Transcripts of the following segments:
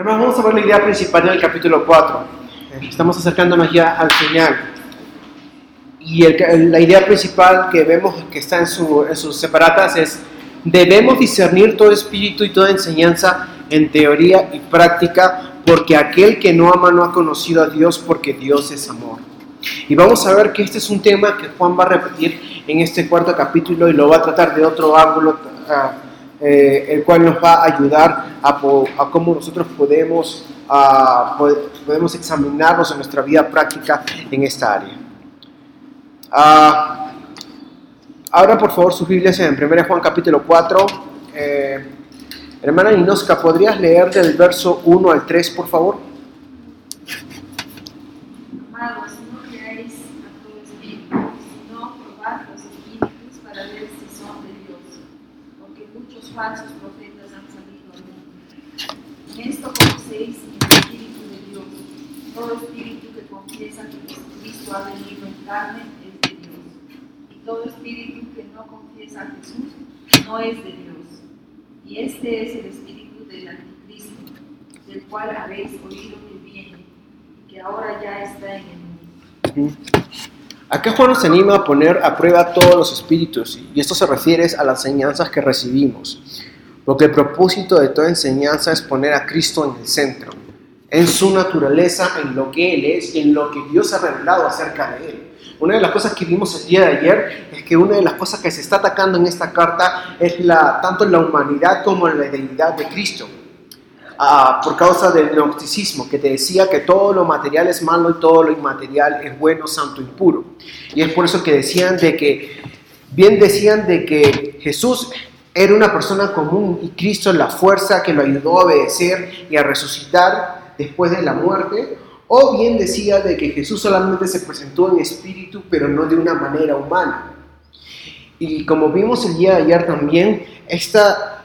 Hermanos, vamos a ver la idea principal del capítulo 4. Eh, Estamos acercándonos ya al final. Y el- la idea principal que vemos que está en, su- en sus separatas es, debemos discernir todo espíritu y toda enseñanza en teoría y práctica, porque aquel que no ama no ha conocido a Dios, porque Dios es amor. Y vamos a ver que este es un tema que Juan va a repetir en este cuarto capítulo y lo va a tratar de otro ángulo, ah, eh, el cual nos va a ayudar a, cómo nosotros podemos, po- podemos examinarnos en nuestra vida práctica en esta área. Ah, ahora, por favor, sus Biblias en 1 Juan capítulo 4. Eh, hermana Inoska, ¿podrías leer del verso 1 al 3, por favor? Amados, no creáis a todo espíritu, sino probad los espíritus para ver si son de Dios, porque muchos falsos profetas han salido al mundo. En esto conocéis el espíritu de Dios. Todo espíritu que confiesa que Jesucristo ha venido en carne es de Dios. Y todo espíritu que no confiesa a Jesús no es de Dios. Y este es el espíritu del anticristo, del cual habéis oído que viene y que ahora ya está en el mundo. Acá Juan nos anima a poner a prueba todos los espíritus, y esto se refiere a las enseñanzas que recibimos, porque el propósito de toda enseñanza es poner a Cristo en el centro, en su naturaleza, en lo que Él es y en lo que Dios ha revelado acerca de Él. Una de las cosas que vimos el día de ayer es que una de las cosas que se está atacando en esta carta es la, tanto la humanidad como la deidad de Cristo. Por causa del gnosticismo, que te decía que todo lo material es malo y todo lo inmaterial es bueno, santo y puro. Y es por eso que decían de que, bien decían de que Jesús era una persona común y Cristo la fuerza que lo ayudó a obedecer y a resucitar después de la muerte, o bien decía de que Jesús solamente se presentó en espíritu, pero no de una manera humana. Y como vimos el día de ayer también, esta,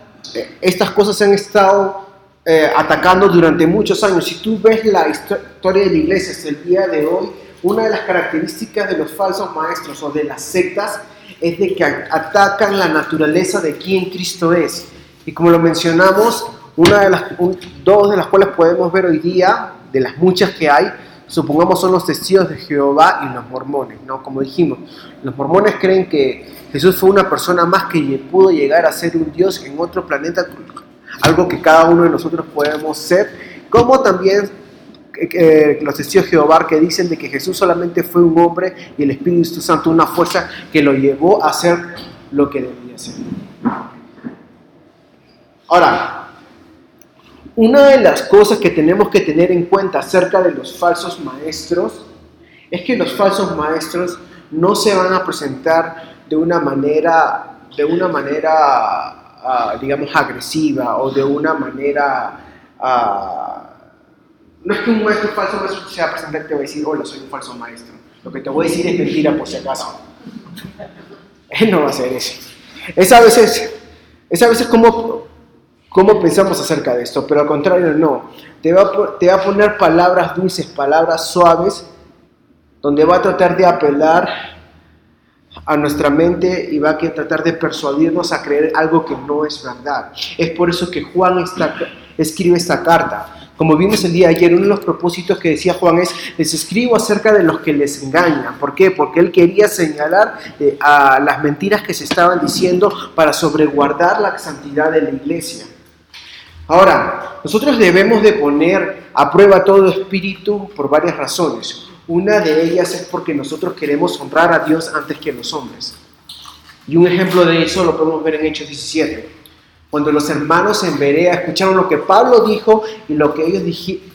estas cosas han estado eh, atacando durante muchos años. Si tú ves la histo- historia de la iglesia hasta el día de hoy, una de las características de los falsos maestros o de las sectas es de que atacan la naturaleza de quién Cristo es. Y como lo mencionamos, una de las, un- dos de las cuales podemos ver hoy día, de las muchas que hay, supongamos son los testigos de Jehová y los mormones, ¿no? Como dijimos, los mormones creen que Jesús fue una persona más que pudo llegar a ser un Dios en otro planeta, algo que cada uno de nosotros podemos ser, como también eh, eh, los testigos de Jehová que dicen de que Jesús solamente fue un hombre y el Espíritu Santo una fuerza que lo llevó a hacer lo que debía ser. Ahora, una de las cosas que tenemos que tener en cuenta acerca de los falsos maestros es que los falsos maestros no se van a presentar de una manera, de una manera, ah, digamos, agresiva o de una manera, ah, no es que un maestro falso maestro se va a presentar y te va a decir, hola, soy un falso maestro. Lo que te voy a decir es mentira por si acaso. Él no va a hacer eso. Es a veces, es a veces como, como pensamos acerca de esto, pero al contrario no. Te va, a, te va a poner palabras dulces, palabras suaves, donde va a tratar de apelar a nuestra mente y va a tratar de persuadirnos a creer algo que no es verdad. Es por eso que Juan esta- escribe esta carta. Como vimos el día ayer, uno de los propósitos que decía Juan es, les escribo acerca de los que les engañan. ¿Por qué? Porque él quería señalar eh, a las mentiras que se estaban diciendo para sobreguardar la santidad de la iglesia. Ahora, nosotros debemos de poner a prueba todo espíritu por varias razones. Una de ellas es porque nosotros queremos honrar a Dios antes que los hombres. Y un ejemplo de eso lo podemos ver en Hechos 17. Cuando los hermanos en Berea escucharon lo que Pablo dijo y lo que ellos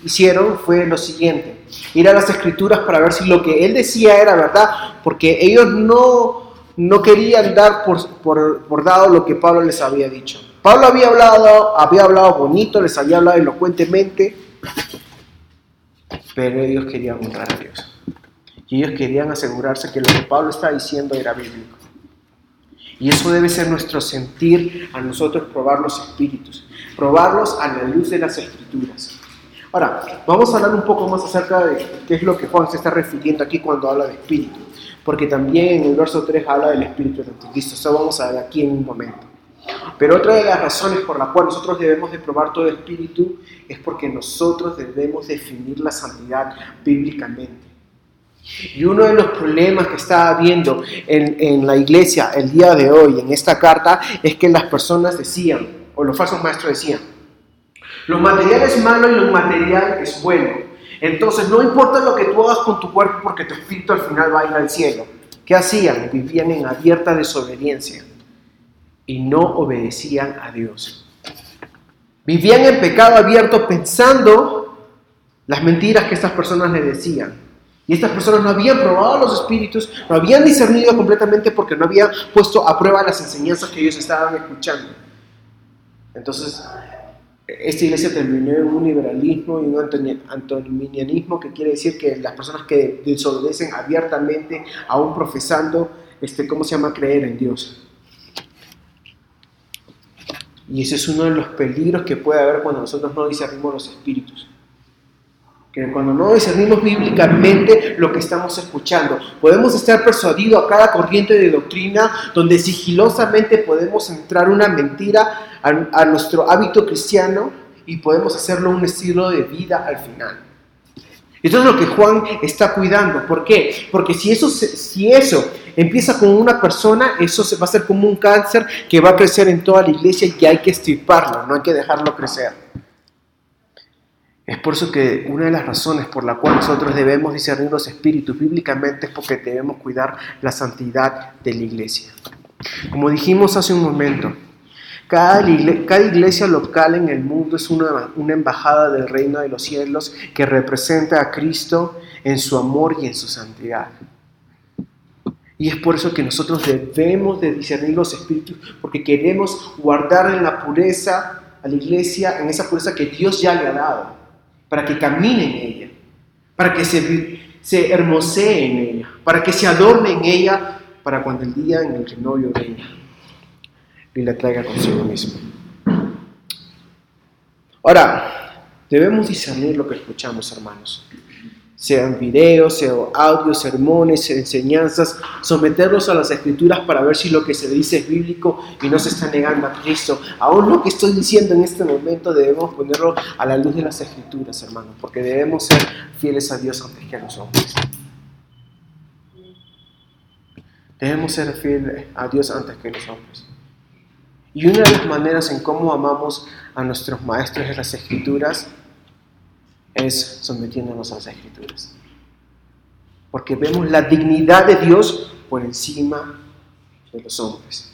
hicieron fue lo siguiente. Ir a las escrituras para ver si lo que él decía era verdad, porque ellos no, no querían dar por, por, por dado lo que Pablo les había dicho. Pablo había hablado, había hablado bonito, les había hablado elocuentemente, pero ellos querían honrar a Dios. Y ellos querían asegurarse que lo que Pablo está diciendo era bíblico. Y eso debe ser nuestro sentir a nosotros probar los espíritus, probarlos a la luz de las escrituras. Ahora, vamos a hablar un poco más acerca de qué es lo que Juan se está refiriendo aquí cuando habla de espíritu, porque también en el verso 3 habla del espíritu del anticristo. Eso vamos a ver aquí en un momento. Pero otra de las razones por la cual nosotros debemos de probar todo espíritu es porque nosotros debemos definir la santidad bíblicamente. Y uno de los problemas que está habiendo en, en, la iglesia el día de hoy, en esta carta, es que las personas decían, o los falsos maestros decían, lo material es malo y lo material es bueno. Entonces no importa lo que tú hagas con tu cuerpo porque tu espíritu al final va a ir al cielo. ¿Qué hacían? Vivían en abierta desobediencia y no obedecían a Dios. Vivían en pecado abierto pensando las mentiras que estas personas le decían. Y estas personas no habían probado los espíritus, no habían discernido completamente porque no habían puesto a prueba las enseñanzas que ellos estaban escuchando. Entonces, esta iglesia terminó en un liberalismo y un antinomianismo que quiere decir que las personas que desobedecen abiertamente, aún profesando, este, ¿cómo se llama?, creer en Dios. Y ese es uno de los peligros que puede haber cuando nosotros no discernimos los espíritus. Que cuando no discernimos bíblicamente lo que estamos escuchando, podemos estar persuadidos a cada corriente de doctrina donde sigilosamente podemos entrar una mentira a, nuestro hábito cristiano y podemos hacerlo un estilo de vida al final. Esto es lo que Juan está cuidando. ¿Por qué? Porque si eso, si eso empieza con una persona, eso se va a ser como un cáncer que va a crecer en toda la iglesia y hay que estirparlo, no hay que dejarlo crecer. Es por eso que una de las razones por la cual nosotros debemos discernir los espíritus bíblicamente es porque debemos cuidar la santidad de la iglesia. Como dijimos hace un momento, cada, iglesia local en el mundo es una embajada del reino de los cielos que representa a Cristo en su amor y en su santidad. Y es por eso que nosotros debemos de discernir los espíritus, porque queremos guardar en la pureza a la iglesia, en esa pureza que Dios ya le ha dado, para que camine en ella, para que se, se hermosee en ella, para que se adorne en ella, para cuando el día en el que novio venga y la traiga consigo mismo. Ahora, debemos discernir lo que escuchamos, hermanos. Sean videos, sean audios, sermones, enseñanzas, someterlos a las escrituras para ver si lo que se dice es bíblico y no se está negando a Cristo. Aún lo que estoy diciendo en este momento debemos ponerlo a la luz de las escrituras, hermanos, porque debemos ser fieles a Dios antes que a los hombres. Debemos ser fieles a Dios antes que a los hombres. Y una de las maneras en cómo amamos a nuestros maestros de las escrituras es sometiéndonos a las escrituras. Porque vemos la dignidad de Dios por encima de los hombres.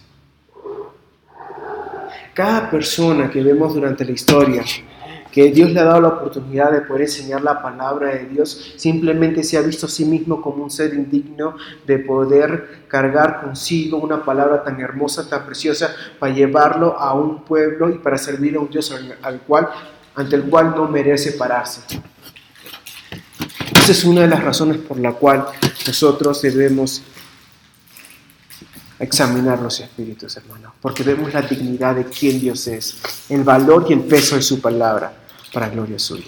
Cada persona que vemos durante la historia que Dios le ha dado la oportunidad de poder enseñar la palabra de Dios, simplemente se ha visto a sí mismo como un ser indigno de poder cargar consigo una palabra tan hermosa, tan preciosa, para llevarlo a un pueblo y para servir a un Dios al cual, ante el cual no merece pararse. Esa es una de las razones por la cual nosotros debemos examinar los espíritus, hermano, porque vemos la dignidad de quién Dios es, el valor y el peso de su palabra para gloria suya.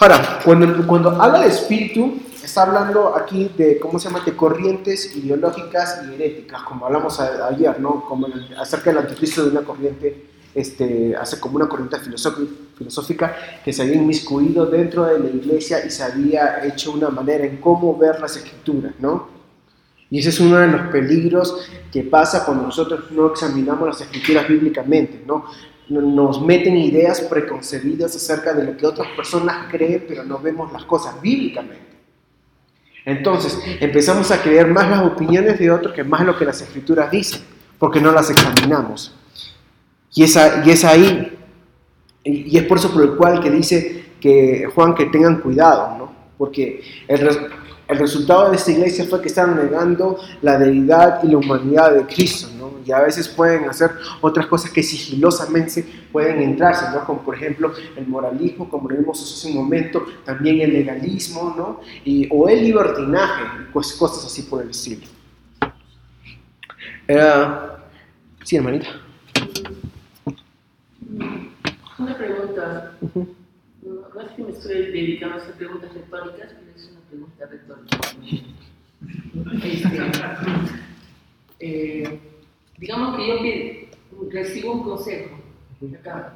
Ahora, cuando, cuando habla de espíritu, está hablando aquí de, ¿cómo se llama?, de corrientes ideológicas y heréticas, como hablamos ayer, ¿no? Como acerca del anticristo de una corriente, este, hace como una corriente filosófica que se había inmiscuido dentro de la iglesia y se había hecho una manera en cómo ver las escrituras, ¿no? Y ese es uno de los peligros que pasa cuando nosotros no examinamos las escrituras bíblicamente, ¿no? nos meten ideas preconcebidas acerca de lo que otras personas creen, pero no vemos las cosas bíblicamente. Entonces, empezamos a creer más las opiniones de otros que más lo que las escrituras dicen, porque no las examinamos. Y es, y es ahí, y es por eso por el cual que dice que Juan que tengan cuidado, ¿no? Porque el, el resultado de esta iglesia fue que estaban negando la deidad y la humanidad de Cristo, ¿no? Y a veces pueden hacer otras cosas que sigilosamente pueden entrarse, ¿no? Como por ejemplo el moralismo, como lo vimos hace un momento, también el legalismo, ¿no? Y, o el libertinaje, pues cosas así por el estilo. sí, hermanita. Una pregunta. No, es que me estoy dedicando a hacer preguntas retóricas, pregunta retórica. Este, eh, digamos que yo recibo un consejo acá,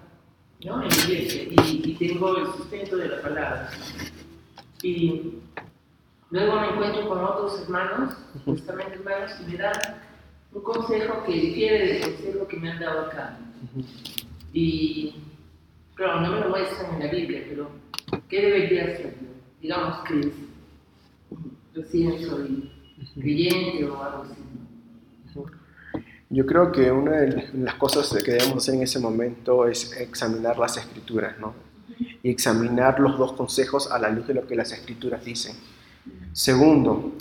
¿no? En la iglesia, y, y tengo el sustento de la palabra. Y luego me encuentro con otros hermanos, justamente hermanos, y me dan un consejo que difiere del consejo que me han dado acá. Y, claro, no me lo muestran en la Biblia, pero ¿qué debería hacer yo? Digamos que recién soy creyente o algo así. Yo creo que una de las cosas que debemos hacer en ese momento es examinar las escrituras, ¿no? Y examinar los dos consejos a la luz de lo que las escrituras dicen. Segundo,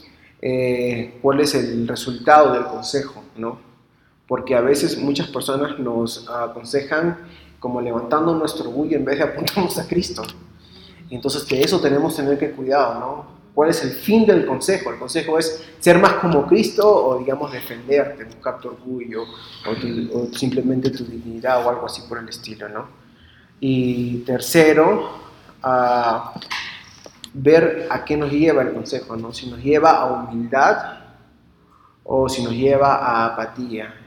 eh, ¿cuál es el resultado del consejo, ¿no? Porque a veces muchas personas nos aconsejan como levantando nuestro orgullo en vez de apuntarnos a Cristo. Entonces de eso tenemos que tener que cuidado, ¿no? ¿Cuál es el fin del consejo? El consejo es ser más como Cristo o, digamos, defenderte, buscar tu orgullo o, simplemente tu dignidad o algo así por el estilo, ¿no? Y tercero, ver a qué nos lleva el consejo, ¿no? Si nos lleva a humildad o si nos lleva a apatía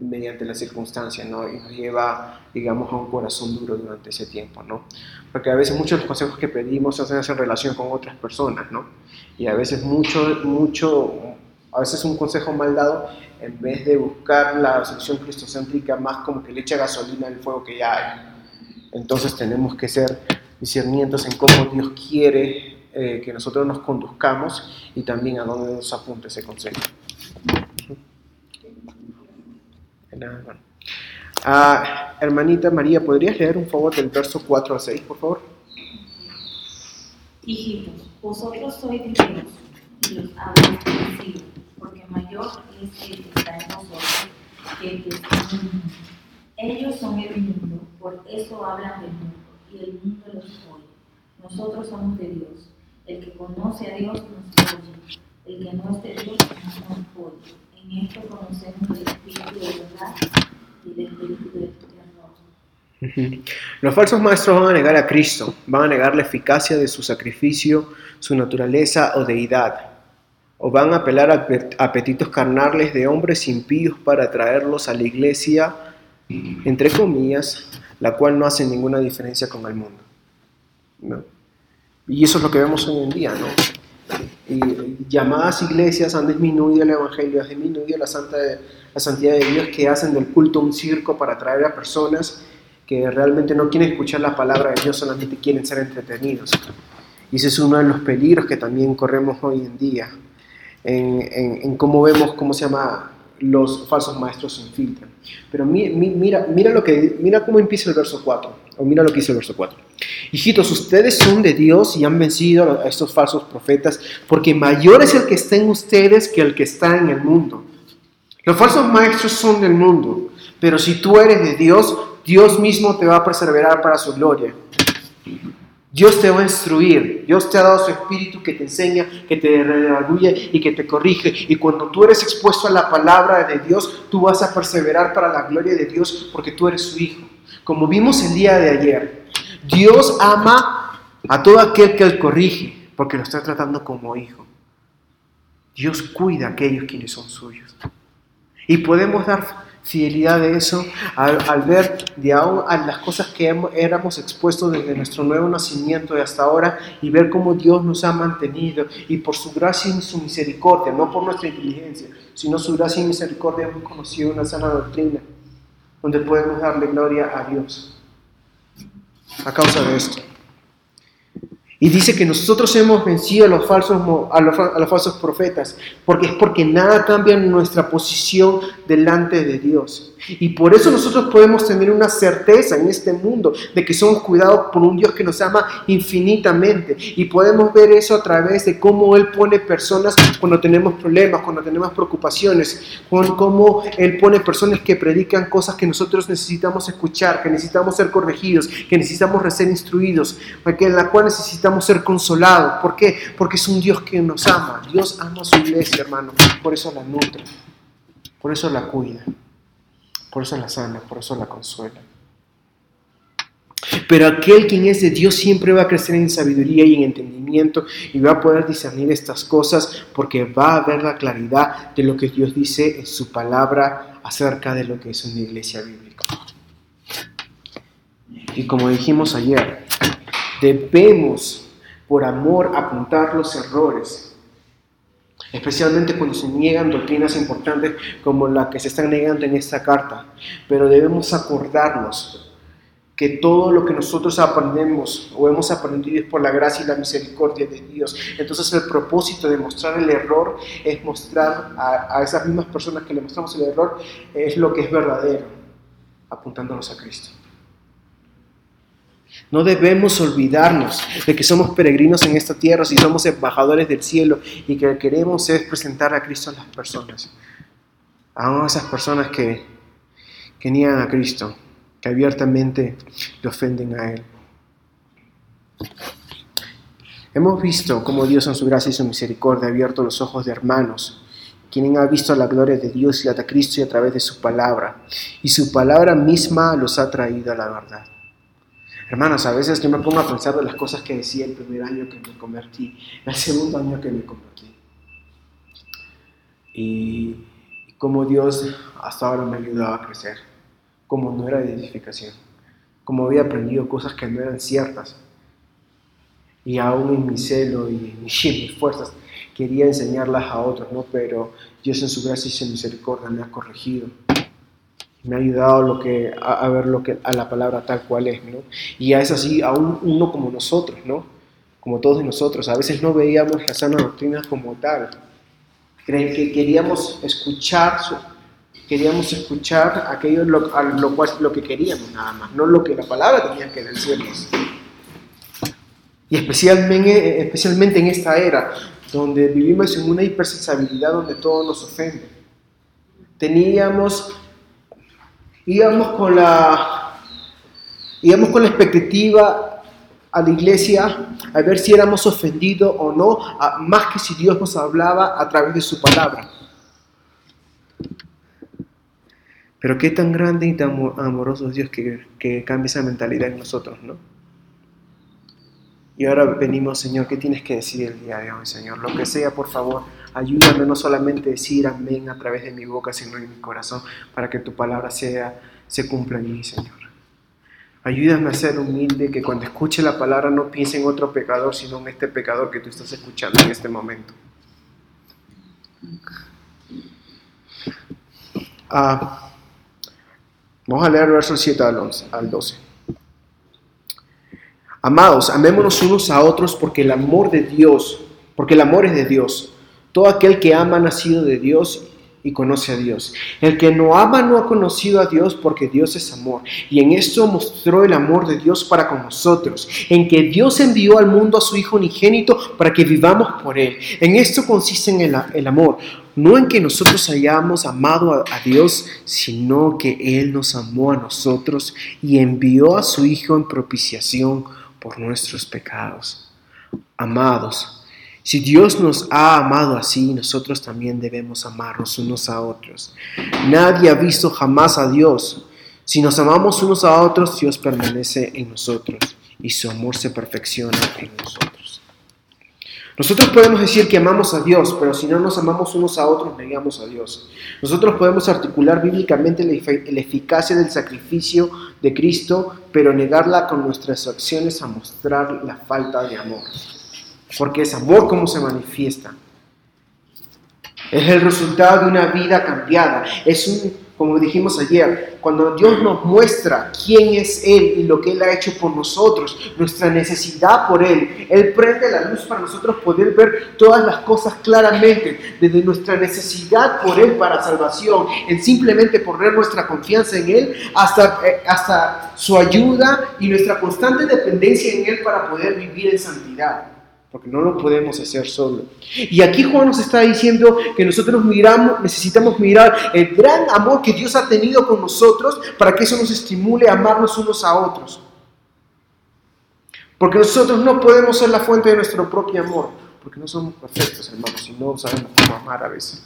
mediante la circunstancia, ¿no? Y nos lleva, digamos, a un corazón duro durante ese tiempo, ¿no? Porque a veces muchos de los consejos que pedimos se hacen en relación con otras personas, ¿no? Y a veces mucho, mucho, a veces un consejo mal dado, en vez de buscar la solución cristocéntrica, más como que le echa gasolina al fuego que ya hay. Entonces tenemos que ser discernientos en cómo Dios quiere eh, que nosotros nos conduzcamos y también a dónde nos apunta ese consejo. Ah, hermanita María, ¿podrías leer un favor del verso 4 al 6, por favor? Hijitos, vosotros sois de Dios y los habéis conocido, porque mayor es el que está en nosotros que el que está en el mundo. Ellos son el mundo, por eso hablan del mundo, y el mundo los oye. Nosotros somos de Dios. El que conoce a Dios nos oye. El que no es de Dios no nos oye. En esto conocemos el Los falsos maestros van a negar a Cristo, van a negar la eficacia de su sacrificio, su naturaleza o deidad, o van a apelar a apetitos carnales de hombres impíos para traerlos a la iglesia, entre comillas, la cual no hace ninguna diferencia con el mundo. ¿no? Y eso es lo que vemos hoy en día, ¿no? Y llamadas iglesias han disminuido el Evangelio, han disminuido la, santa, la santidad de Dios, que hacen del culto un circo para atraer a personas que realmente no quieren escuchar la palabra de Dios, solamente quieren ser entretenidos. Y ese es uno de los peligros que también corremos hoy en día, en, en, cómo vemos, cómo se llama, los falsos maestros se infiltran. Pero mi, mi, mira, mira, lo que, mira cómo empieza el verso 4, o mira lo que dice el verso 4. Hijitos, ustedes son de Dios y han vencido a estos falsos profetas, porque mayor es el que está en ustedes que el que está en el mundo. Los falsos maestros son del mundo, pero si tú eres de Dios, Dios mismo te va a perseverar para su gloria. Dios te va a instruir, Dios te ha dado su espíritu que te enseña, que te redarguye y que te corrige. Y cuando tú eres expuesto a la palabra de Dios, tú vas a perseverar para la gloria de Dios porque tú eres su hijo. Como vimos el día de ayer, Dios ama a todo aquel que él corrige porque lo está tratando como hijo. Dios cuida a aquellos quienes son suyos. Y podemos dar fidelidad de eso al, ver de aún a las cosas que hemos, éramos expuestos desde nuestro nuevo nacimiento y hasta ahora y ver cómo Dios nos ha mantenido y por su gracia y su misericordia, no por nuestra inteligencia, sino su gracia y misericordia hemos conocido una sana doctrina donde podemos darle gloria a Dios a causa de esto. Y dice que nosotros hemos vencido a los, falsos, a los, a los falsos profetas, porque es porque nada cambia en nuestra posición delante de Dios. Y por eso nosotros podemos tener una certeza en este mundo de que somos cuidados por un Dios que nos ama infinitamente. Y podemos ver eso a través de cómo Él pone personas cuando tenemos problemas, cuando tenemos preocupaciones, con cómo Él pone personas que predican cosas que nosotros necesitamos escuchar, que necesitamos ser corregidos, que necesitamos ser instruidos, en la cual necesitamos ser consolados. ¿Por qué? Porque es un Dios que nos ama. Dios ama a su iglesia, hermano. Por eso la nutre, por eso la cuida. Por eso la sana, por eso la consuela. Pero aquel quien es de Dios siempre va a crecer en sabiduría y en entendimiento y va a poder discernir estas cosas porque va a ver la claridad de lo que Dios dice en su palabra acerca de lo que es una iglesia bíblica. Y como dijimos ayer, debemos por amor apuntar los errores, especialmente cuando se niegan doctrinas importantes como la que se están negando en esta carta. Pero debemos acordarnos que todo lo que nosotros aprendemos o hemos aprendido es por la gracia y la misericordia de Dios. Entonces el propósito de mostrar el error es mostrar a, esas mismas personas que le mostramos el error es lo que es verdadero, apuntándonos a Cristo. No debemos olvidarnos de que somos peregrinos en esta tierra, si somos embajadores del cielo y que queremos es presentar a Cristo a las personas, a esas personas que, que niegan a Cristo abiertamente le ofenden a Él. Hemos visto cómo Dios en su gracia y su misericordia ha abierto los ojos de hermanos, quienes han visto la gloria de Dios y a Cristo y a través de su palabra, y su palabra misma los ha traído a la verdad. Hermanos, a veces yo me pongo a pensar de las cosas que decía el primer año que me convertí, el segundo año que me convertí. Y cómo Dios hasta ahora me ha ayudado a crecer como no era de edificación, como había aprendido cosas que no eran ciertas. Y aún en mi celo y en mis fuerzas quería enseñarlas a otros, ¿no? Pero Dios en su gracia y su misericordia me ha corregido. Me ha ayudado lo que, a, ver lo que, a la palabra tal cual es, ¿no? Y es así, aún uno como nosotros, ¿no? Como todos nosotros. A veces no veíamos la sana doctrina como tal. Que queríamos escuchar queríamos escuchar aquello lo, lo, cual, lo que queríamos nada más, no lo que la palabra tenía que decirnos. Y especialmente, especialmente en esta era, donde vivimos en una hipersensibilidad donde todo nos ofende. Teníamos, íbamos con la, íbamos con la expectativa a la iglesia a ver si éramos ofendidos o no, más que si Dios nos hablaba a través de su palabra. Pero qué tan grande y tan amoroso es Dios que, que cambie esa mentalidad en nosotros, ¿no? Y ahora venimos, Señor, ¿qué tienes que decir el día de hoy, Señor? Lo que sea, por favor, ayúdame no solamente a decir amén a través de mi boca, sino en mi corazón, para que tu palabra sea, se cumpla en mí, Señor. Ayúdame a ser humilde, que cuando escuche la palabra no piense en otro pecador, sino en este pecador que tú estás escuchando en este momento. Ah, Vamos a leer versos 7 al 12. Amados, amémonos unos a otros porque el amor de Dios, porque el amor es de Dios. Todo aquel que ama ha nacido de Dios y conoce a Dios. El que no ama no ha conocido a Dios porque Dios es amor. Y en esto mostró el amor de Dios para con nosotros, en que Dios envió al mundo a su Hijo unigénito para que vivamos por Él. En esto consiste el amor, no en que nosotros hayamos amado a, a Dios, sino que Él nos amó a nosotros y envió a su Hijo en propiciación por nuestros pecados. Amados, si Dios nos ha amado así, nosotros también debemos amarnos unos a otros. Nadie ha visto jamás a Dios. Si nos amamos unos a otros, Dios permanece en nosotros y su amor se perfecciona en nosotros. Nosotros podemos decir que amamos a Dios, pero si no nos amamos unos a otros, negamos a Dios. Nosotros podemos articular bíblicamente la eficacia del sacrificio de Cristo, pero negarla con nuestras acciones a mostrar la falta de amor porque es amor como se manifiesta. Es el resultado de una vida cambiada. Es un, como dijimos ayer, cuando Dios nos muestra quién es Él y lo que Él ha hecho por nosotros, nuestra necesidad por Él, Él prende la luz para nosotros poder ver todas las cosas claramente, desde nuestra necesidad por Él para salvación, en simplemente poner nuestra confianza en Él, hasta, eh, hasta su ayuda y nuestra constante dependencia en Él para poder vivir en santidad porque no lo podemos hacer solo. Y aquí Juan nos está diciendo que nosotros miramos, necesitamos mirar el gran amor que Dios ha tenido con nosotros para que eso nos estimule a amarnos unos a otros. Porque nosotros no podemos ser la fuente de nuestro propio amor, porque no somos perfectos, hermanos, y no sabemos cómo amar a veces.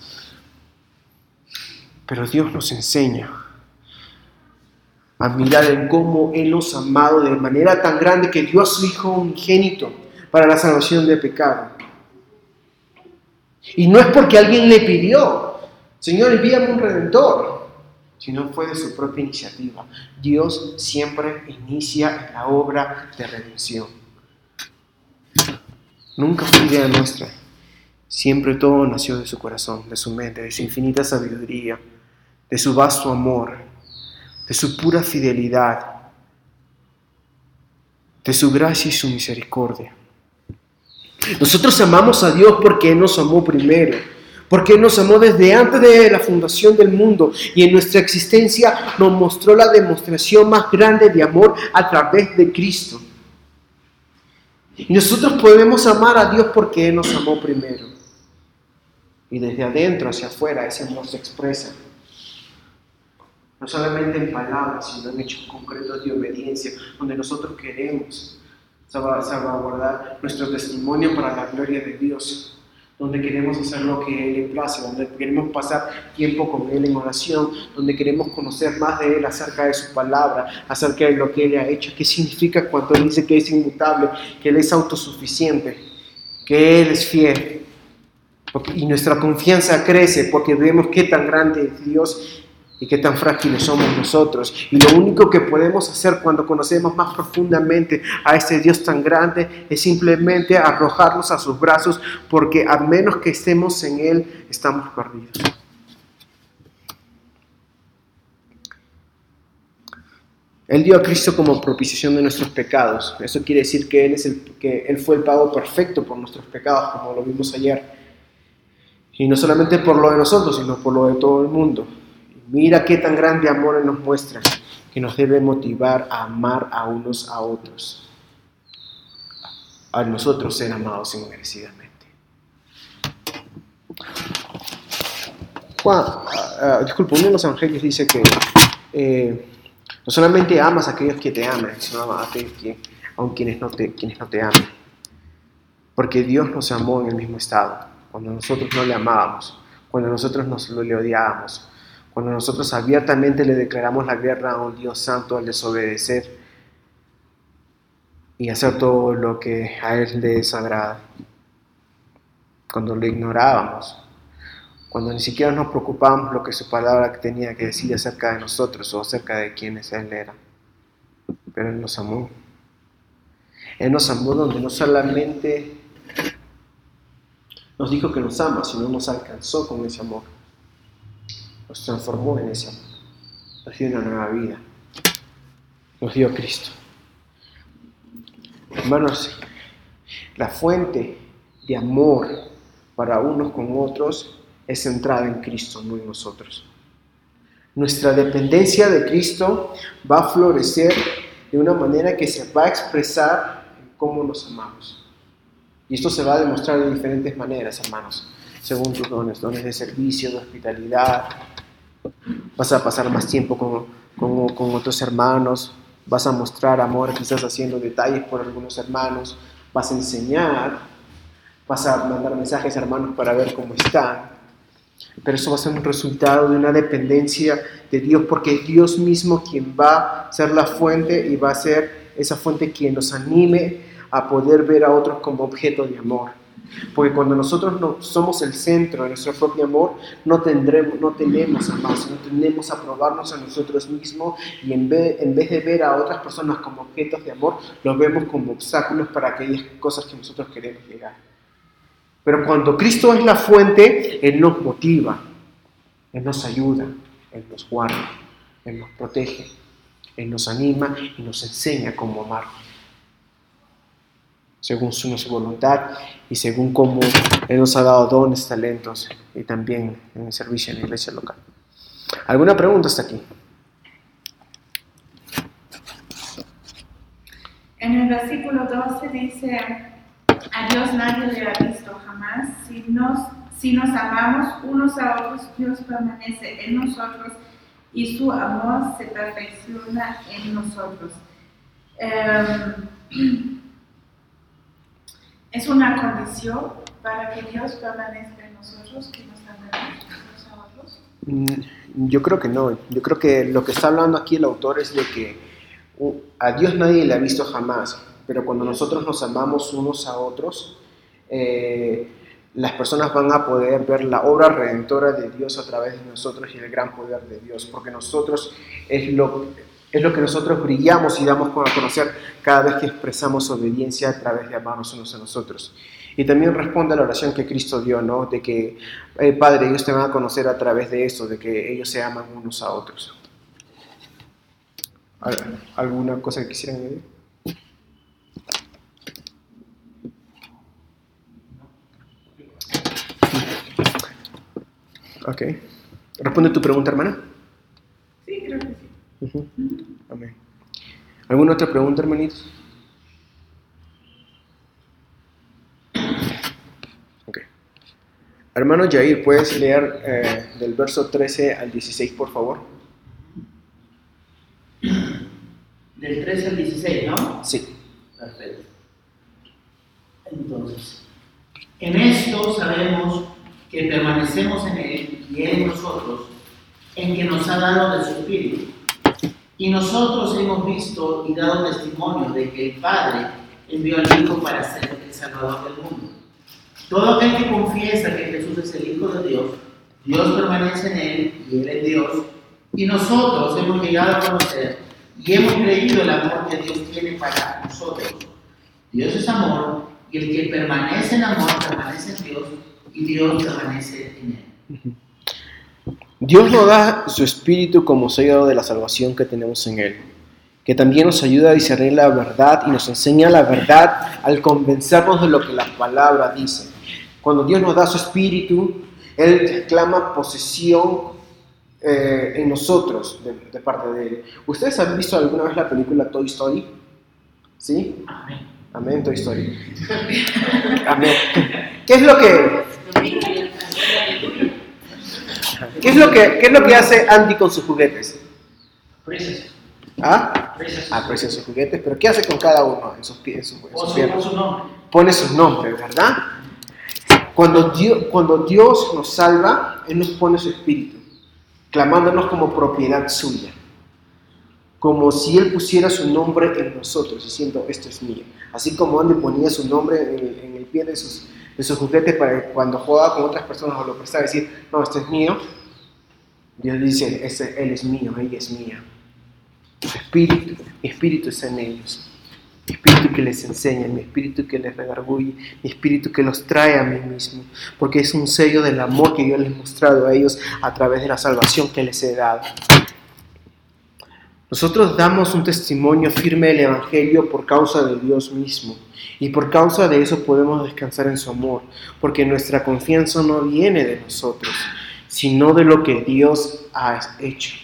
Pero Dios nos enseña a mirar en cómo Él nos ha amado de manera tan grande que dio a su Hijo unigénito para la salvación de pecado. Y no es porque alguien le pidió, Señor, envíame un redentor. sino fue de su propia iniciativa. Dios siempre inicia la obra de redención. Nunca fue idea nuestra. Siempre todo nació de su corazón, de su mente, de su infinita sabiduría, de su vasto amor, de su pura fidelidad, de su gracia y su misericordia. Nosotros amamos a Dios porque Él nos amó primero, porque Él nos amó desde antes de la fundación del mundo y en nuestra existencia nos mostró la demostración más grande de amor a través de Cristo. Y nosotros podemos amar a Dios porque Él nos amó primero. Y desde adentro hacia afuera ese amor se expresa. No solamente en palabras, sino en hechos concretos de obediencia, donde nosotros queremos salvaguardar nuestro testimonio para la gloria de Dios, donde queremos hacer lo que Él le place, donde queremos pasar tiempo con Él en oración, donde queremos conocer más de Él acerca de su palabra, acerca de lo que Él ha hecho, qué significa cuando Él dice que es inmutable, que Él es autosuficiente, que Él es fiel. Y nuestra confianza crece porque vemos qué tan grande es Dios y qué tan frágiles somos nosotros. Y lo único que podemos hacer cuando conocemos más profundamente a este Dios tan grande es simplemente arrojarnos a sus brazos, porque a menos que estemos en Él, estamos perdidos. Él dio a Cristo como propiciación de nuestros pecados. Eso quiere decir que Él, es el, que él fue el pago perfecto por nuestros pecados, como lo vimos ayer. Y no solamente por lo de nosotros, sino por lo de todo el mundo. Mira qué tan grande amor nos muestra, que nos debe motivar a amar a unos a otros, a nosotros ser amados inmerecidamente. Juan, uh, uno de los evangelios dice que eh, no solamente amas a aquellos que te aman, sino a aquellos que, aun quienes no, te, quienes no te aman. Porque Dios nos amó en el mismo estado, cuando nosotros no le amábamos, cuando nosotros nos le odiábamos, cuando nosotros abiertamente le declaramos la guerra a un Dios santo al desobedecer y hacer todo lo que a Él le desagrada. Cuando lo ignorábamos, cuando ni siquiera nos preocupábamos lo que su palabra tenía que decir acerca de nosotros o acerca de quienes Él era. Pero Él nos amó. Él nos amó donde no solamente nos dijo que nos ama, sino nos alcanzó con ese amor nos transformó en ese amor, nos dio una nueva vida, nos dio Cristo. Hermanos, la fuente de amor para unos con otros es centrada en Cristo, no en nosotros. Nuestra dependencia de Cristo va a florecer de una manera que se va a expresar en cómo nos amamos. Y esto se va a demostrar de diferentes maneras, hermanos, según tus dones, dones de servicio, de hospitalidad, vas a pasar más tiempo con, con, otros hermanos, vas a mostrar amor quizás haciendo detalles por algunos hermanos, vas a enseñar, vas a mandar mensajes a hermanos para ver cómo están. Pero eso va a ser un resultado de una dependencia de Dios, porque es Dios mismo quien va a ser la fuente y va a ser esa fuente quien nos anime a poder ver a otros como objeto de amor. Porque cuando nosotros no somos el centro de nuestro propio amor, no, tendremos, no tenemos a más, no tenemos a probarnos a nosotros mismos y en vez, en vez de ver a otras personas como objetos de amor, los vemos como obstáculos para aquellas cosas que nosotros queremos llegar. Pero cuando Cristo es la fuente, Él nos motiva, Él nos ayuda, Él nos guarda, Él nos protege, Él nos anima y nos enseña cómo amar según su, voluntad y según cómo Él nos ha dado dones, talentos y también en el servicio en la iglesia local. ¿Alguna pregunta hasta aquí? En el versículo 12 dice, a Dios nadie le ha visto jamás. Si nos, si nos amamos unos a otros, Dios permanece en nosotros y su amor se perfecciona en nosotros. Em, es una condición para que Dios permanezca en nosotros, que nos amemos unos a otros? Mm, yo creo que no. Yo creo que lo que está hablando aquí el autor es de que a Dios nadie le ha visto jamás, pero cuando nosotros nos amamos unos a otros, eh, las personas van a poder ver la obra redentora de Dios a través de nosotros y el gran poder de Dios, porque nosotros es lo, es lo que nosotros brillamos y damos a conocer cada vez que expresamos obediencia a través de amarnos unos a nosotros. Y también responde a la oración que Cristo dio, ¿no? De que, eh, Padre, ellos te van a conocer a través de esto, de que ellos se aman unos a otros. ¿Al- ¿Alguna cosa que quisieran añadir? Ok. Responde tu pregunta, hermana. Sí, creo que sí. Amén. ¿Alguna otra pregunta, hermanitos? Ok. Hermano Jair, ¿puedes leer eh, del verso 13 al 16, por favor? Del 13 al 16, ¿no? Sí. Perfecto. Entonces, en esto sabemos que permanecemos en Él y Él en nosotros, en que nos ha dado de su Espíritu. Y nosotros hemos visto y dado testimonio de que el Padre envió al Hijo para ser el Salvador del mundo. Todo aquel que confiesa que Jesús es el Hijo de Dios, Dios permanece en Él y Él en Dios. Y nosotros hemos llegado a conocer y hemos creído el amor que Dios tiene para nosotros. Dios es amor y el que permanece en amor permanece en Dios y Dios permanece en él. Dios nos da su espíritu como sello de la salvación que tenemos en Él, que también nos ayuda a discernir la verdad y nos enseña la verdad al convencernos de lo que la palabra dice. Cuando Dios nos da su espíritu, Él clama posesión eh, en nosotros de, de parte de Él. ¿Ustedes han visto alguna vez la película Toy Story? ¿Sí? Amén. Amén, Toy Story. Amén. ¿Qué es lo que, qué es lo que, qué es lo que hace Andy con sus juguetes? Aprecias, ¿Ah? Aprecia sus juguetes, pero ¿qué hace con cada uno en sus pies? En sus, en sus su, piernas? su nombre. Pone sus nombres, ¿verdad? Cuando Dios, cuando Dios nos salva, Él nos pone su espíritu, clamándonos como propiedad suya. Como si Él pusiera su nombre en nosotros, diciendo, esto es mío. Así como Andy ponía su nombre en en el pie de sus, de sus juguetes para cuando jugaba con otras personas o lo prestaba, decir, no, este es mío. Dios dice, "Ese- Él es mío, ella es mía. Su espíritu, mi espíritu está en ellos. Mi espíritu que les enseña, mi espíritu que les redarguye, mi espíritu que los trae a mí mismo, porque es un sello del amor que yo les he mostrado a ellos a través de la salvación que les he dado. Nosotros damos un testimonio firme del Evangelio por causa de Dios mismo. Y por causa de eso podemos descansar en su amor, porque nuestra confianza no viene de nosotros, sino de lo que Dios ha hecho.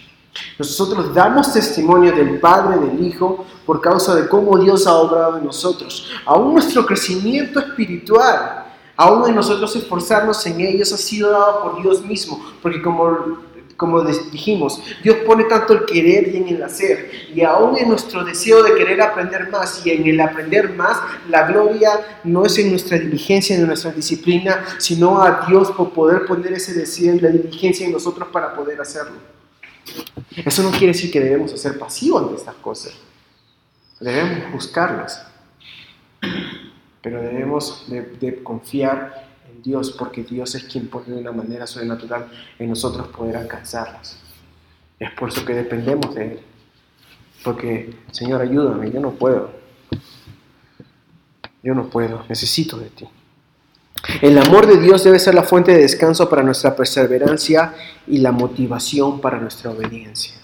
Nosotros damos testimonio del Padre, del Hijo, por causa de cómo Dios ha obrado en nosotros. Aún nuestro crecimiento espiritual, aún en nosotros esforzarnos en ellos, ha sido dado por Dios mismo. Porque como, como dijimos, Dios pone tanto el querer y en el hacer. Y aún en nuestro deseo de querer aprender más y en el aprender más, la gloria no es en nuestra diligencia, en nuestra disciplina, sino a Dios por poder poner ese deseo y la diligencia en nosotros para poder hacerlo. Eso no quiere decir que debemos ser pasivos ante estas cosas. Debemos buscarlas. Pero debemos de, de confiar Dios porque Dios es quien pone de una manera sobrenatural en nosotros poder alcanzarlas. Es por eso que dependemos de Él. Porque, Señor, ayúdame, yo no puedo. Yo no puedo, necesito de ti. El amor de Dios debe ser la fuente de descanso para nuestra perseverancia y la motivación para nuestra obediencia.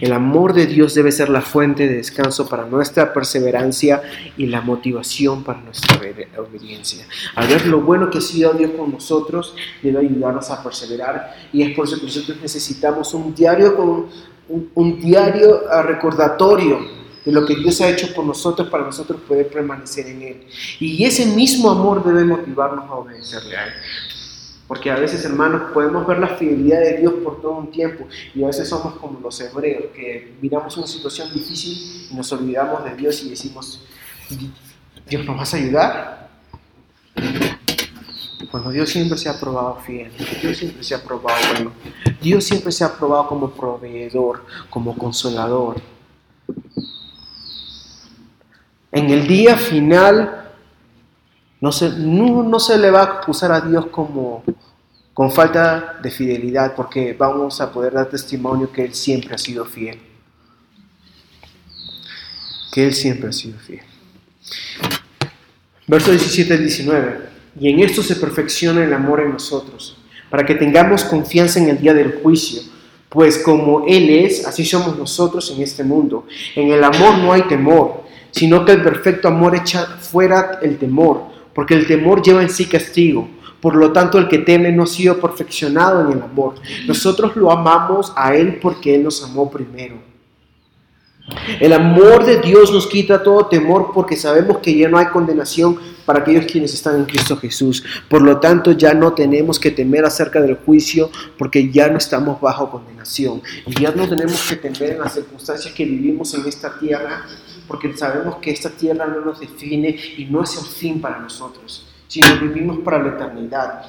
El amor de Dios debe ser la fuente de descanso para nuestra perseverancia y la motivación para nuestra obediencia. Al ver lo bueno que ha sido Dios con nosotros, debe ayudarnos a perseverar y es por eso que nosotros necesitamos un diario, un, diario ah, recordatorio de lo que Dios ha hecho por nosotros para nosotros poder permanecer en Él. Y ese mismo amor debe motivarnos a obedecerle. Porque a veces, hermanos, podemos ver la fidelidad de Dios por todo un tiempo y a veces somos como los hebreos, que miramos una situación difícil y nos olvidamos de Dios y decimos, Dios, ¿nos vas a ayudar? Cuando Dios siempre se ha probado fiel, Dios siempre se ha probado bueno, Dios siempre se ha probado como proveedor, como consolador. En el día final No se, no, no se le va a acusar a Dios como con falta de fidelidad, porque vamos a poder dar testimonio que Él siempre ha sido fiel. Que Él siempre ha sido fiel. Verso 17 al 19. Y en esto se perfecciona el amor en nosotros, para que tengamos confianza en el día del juicio, pues como Él es, así somos nosotros en este mundo. En el amor no hay temor, sino que el perfecto amor echa fuera el temor, porque el temor lleva en sí castigo. Por lo tanto, el que teme no ha sido perfeccionado en el amor. Nosotros lo amamos a Él porque Él nos amó primero. El amor de Dios nos quita todo temor porque sabemos que ya no hay condenación para aquellos quienes están en Cristo Jesús. Por lo tanto, ya no tenemos que temer acerca del juicio porque ya no estamos bajo condenación. Y ya no tenemos que temer en las circunstancias que vivimos en esta tierra porque sabemos que esta tierra no nos define y no es el fin para nosotros, sino vivimos para la eternidad.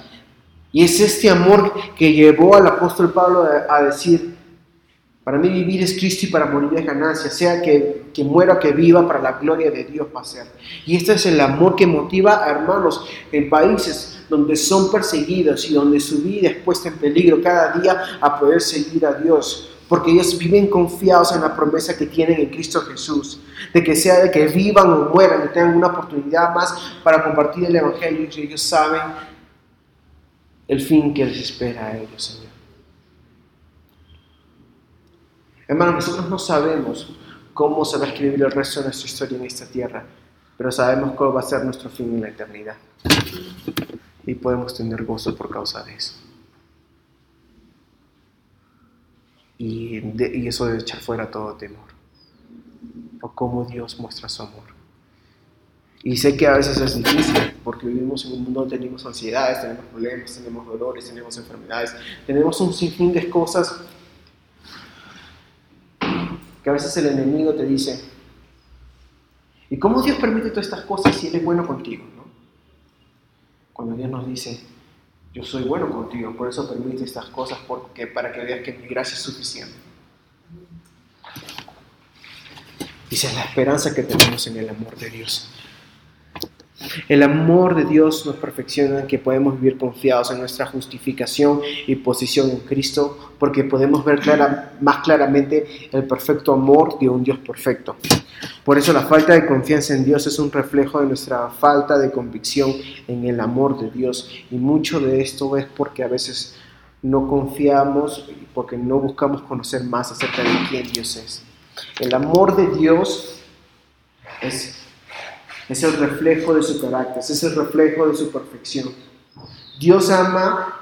Y es este amor que llevó al apóstol Pablo a, decir, para mí vivir es Cristo y para morir es ganancia, sea que, que muera que viva, para la gloria de Dios va a ser. Y este es el amor que motiva a hermanos en países donde son perseguidos y donde su vida es puesta en peligro cada día a poder seguir a Dios porque ellos viven confiados en la promesa que tienen en Cristo Jesús, de que sea de que vivan o mueran y tengan una oportunidad más para compartir el Evangelio y ellos saben el fin que les espera a ellos, Señor. Hermanos, nosotros no sabemos cómo se va a escribir el resto de nuestra historia en esta tierra, pero sabemos cuál va a ser nuestro fin en la eternidad. Y podemos tener gozo por causa de eso. Y, y eso debe echar fuera todo temor. O cómo Dios muestra su amor. Y sé que a veces es difícil porque vivimos en un mundo donde tenemos ansiedades, tenemos problemas, tenemos dolores, tenemos enfermedades, tenemos un sinfín de cosas que a veces el enemigo te dice, ¿y cómo Dios permite todas estas cosas si Él es bueno contigo? ¿no? Cuando Dios nos dice, yo soy bueno contigo, por eso permite estas cosas, porque, para que veas que mi gracia es suficiente. Es la esperanza que tenemos en el amor de Dios. El amor de Dios nos perfecciona que podemos vivir confiados en nuestra justificación y posición en Cristo, porque podemos ver más claramente el perfecto amor de un Dios perfecto. Por eso la falta de confianza en Dios es un reflejo de nuestra falta de convicción en el amor de Dios. Y mucho de esto es porque a veces no confiamos, porque no buscamos conocer más acerca de quién Dios es. El amor de Dios es, es el reflejo de su carácter, es el reflejo de su perfección. Dios ama